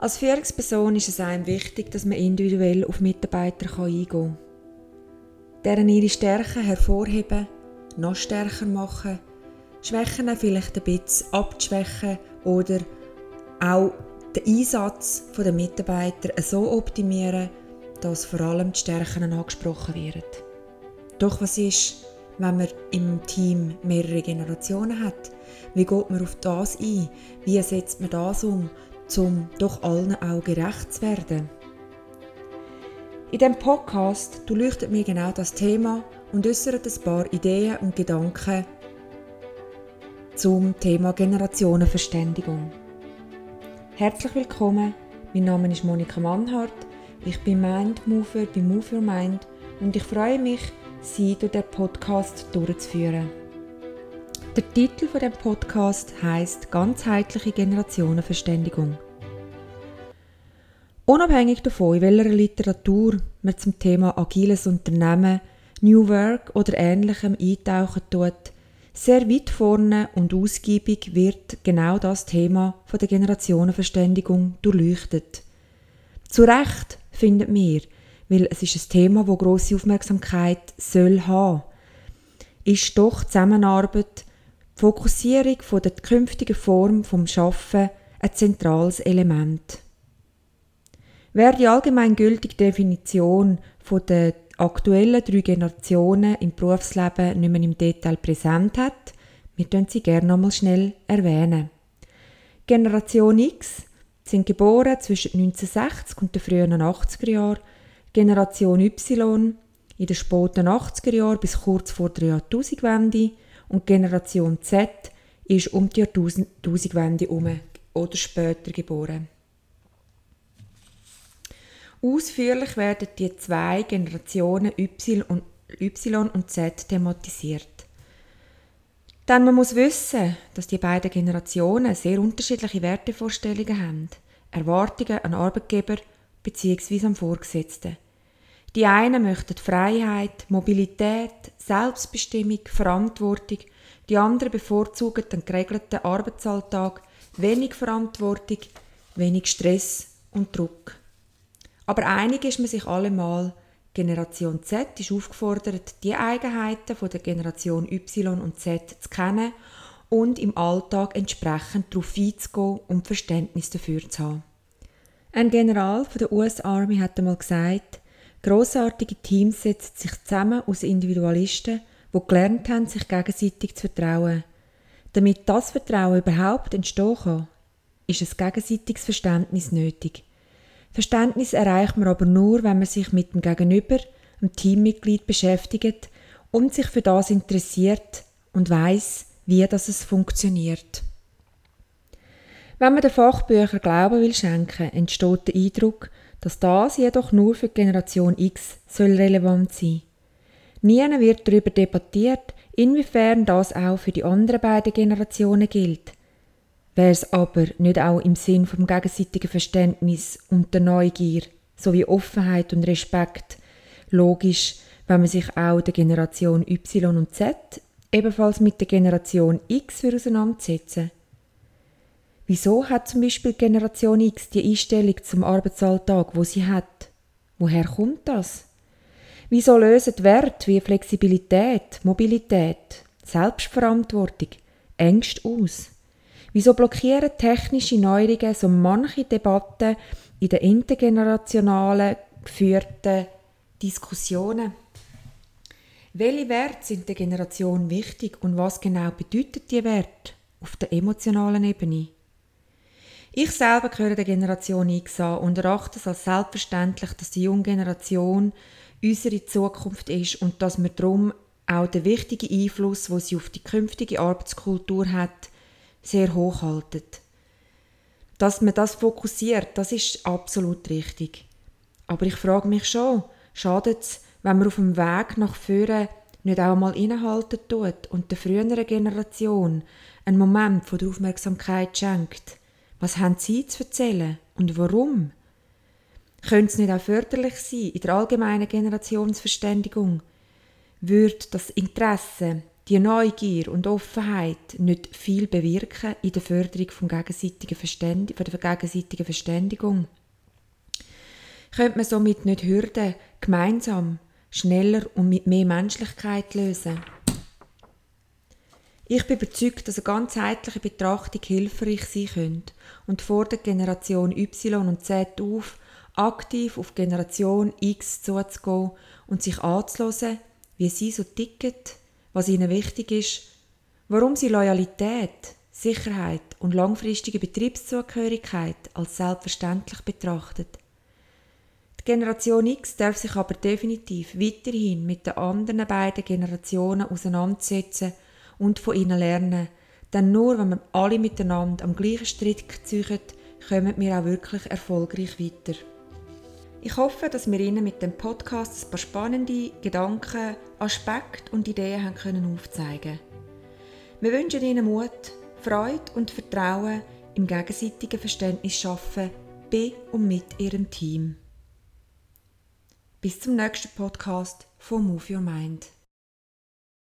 Als Führungsperson ist es einem wichtig, dass man individuell auf Mitarbeiter eingehen kann. Deren ihre Stärken hervorheben, noch stärker machen, Schwächen vielleicht ein bisschen abzuschwächen oder auch den Einsatz der Mitarbeiter so optimieren, dass vor allem die Stärken angesprochen werden. Doch was ist, wenn man im Team mehrere Generationen hat? Wie geht man auf das ein? Wie setzt man das um, um doch allen auch gerecht zu werden. In diesem Podcast leuchtet mir genau das Thema und äußert ein paar Ideen und Gedanken zum Thema Generationenverständigung. Herzlich willkommen, mein Name ist Monika Mannhardt, ich bin Mindmover bei Move Your Mind und ich freue mich, Sie durch den Podcast durchzuführen. Der Titel von dem Podcast heißt ganzheitliche Generationenverständigung. Unabhängig davon, in welcher Literatur man zum Thema agiles Unternehmen, New Work oder ähnlichem eintauchen tut, sehr weit vorne und ausgiebig wird genau das Thema von der Generationenverständigung durchleuchtet. Zu Recht findet mir, weil es ist ein Thema, wo große Aufmerksamkeit soll haben, ist doch Zusammenarbeit Fokussierung von der künftigen Form vom Schaffen ein zentrales Element. Wer die allgemeingültige Definition von der aktuellen drei Generationen im Berufsleben nicht mehr im Detail präsent hat, wir können sie gerne nochmal schnell erwähnen. Generation X sind geboren zwischen 1960 und den frühen 80er Jahren, Generation Y in den späten 80er Jahren bis kurz vor der Jahrtausendwende und Generation Z ist um die Jahrtausendwende herum oder später geboren. Ausführlich werden die zwei Generationen Y und, Z thematisiert. Denn man muss wissen, dass die beiden Generationen sehr unterschiedliche Wertevorstellungen haben, Erwartungen an Arbeitgeber bzw. am Vorgesetzten. Die einen möchten Freiheit, Mobilität, Selbstbestimmung, Verantwortung, die anderen bevorzugen den geregelten Arbeitsalltag, wenig Verantwortung, wenig Stress und Druck. Aber einig ist man sich allemal, Generation Z ist aufgefordert, die Eigenheiten von der Generation Y und Z zu kennen und im Alltag entsprechend darauf einzugehen und Verständnis dafür zu haben. Ein General von der US Army hat einmal gesagt, Grossartige Teams setzen sich zusammen aus Individualisten, die gelernt haben, sich gegenseitig zu vertrauen. Damit das Vertrauen überhaupt entstehen kann, ist ein gegenseitiges Verständnis nötig. Verständnis erreicht man aber nur, wenn man sich mit dem Gegenüber, dem Teammitglied beschäftigt und sich für das interessiert und weiß, wie das es funktioniert. Wenn man den Fachbüchern Glauben will schenken, entsteht der Eindruck, dass das jedoch nur für die Generation X soll relevant sein. Nie wird darüber debattiert, inwiefern das auch für die anderen beiden Generationen gilt. Wäre es aber nicht auch im Sinn vom gegenseitigen Verständnis und der Neugier sowie Offenheit und Respekt logisch, wenn man sich auch der Generation Y und Z ebenfalls mit der Generation X auseinandersetzen Wieso hat zum Beispiel Generation X die Einstellung zum Arbeitsalltag, wo sie hat? Woher kommt das? Wieso lösen Werte wie Flexibilität, Mobilität, Selbstverantwortung Ängste aus? Wieso blockieren technische Neuerungen so manche Debatten in den intergenerationalen geführten Diskussionen? Welche Werte sind der Generation wichtig und was genau bedeutet die Werte auf der emotionalen Ebene? Ich selber gehöre der Generation X an und erachte es als selbstverständlich, dass die junge Generation unsere Zukunft ist und dass wir darum auch den wichtigen Einfluss, wo sie auf die künftige Arbeitskultur hat, sehr hoch halten. Dass man das fokussiert, das ist absolut richtig. Aber ich frage mich schon, schadet es, wenn man auf dem Weg nach vorne nicht auch mal innehalten tut und der früheren Generation einen Moment von der Aufmerksamkeit schenkt? Was haben Sie zu erzählen und warum? Könnte es nicht auch förderlich sein in der allgemeinen Generationsverständigung? Würde das Interesse, die Neugier und Offenheit nicht viel bewirken in der Förderung von gegenseitigen Verständ von der gegenseitigen Verständigung? Könnte man somit nicht Hürden gemeinsam, schneller und mit mehr Menschlichkeit lösen? Ich bin überzeugt, dass eine ganzheitliche Betrachtung hilfreich sein könnte und fordert Generation Y und Z auf, aktiv auf Generation X zuzugehen und sich anzuhören, wie sie so ticken, was ihnen wichtig ist, warum sie Loyalität, Sicherheit und langfristige Betriebszugehörigkeit als selbstverständlich betrachtet. Die Generation X darf sich aber definitiv weiterhin mit den anderen beiden Generationen auseinandersetzen und von ihnen lernen, denn nur wenn wir alle miteinander am gleichen Strick ziehen, kommen wir auch wirklich erfolgreich weiter. Ich hoffe, dass wir Ihnen mit dem Podcast ein paar spannende Gedanken, Aspekte und Ideen haben können aufzeigen Wir wünschen Ihnen Mut, Freude und Vertrauen im gegenseitigen Verständnis schaffen bei und mit Ihrem Team. Bis zum nächsten Podcast von Move Your Mind.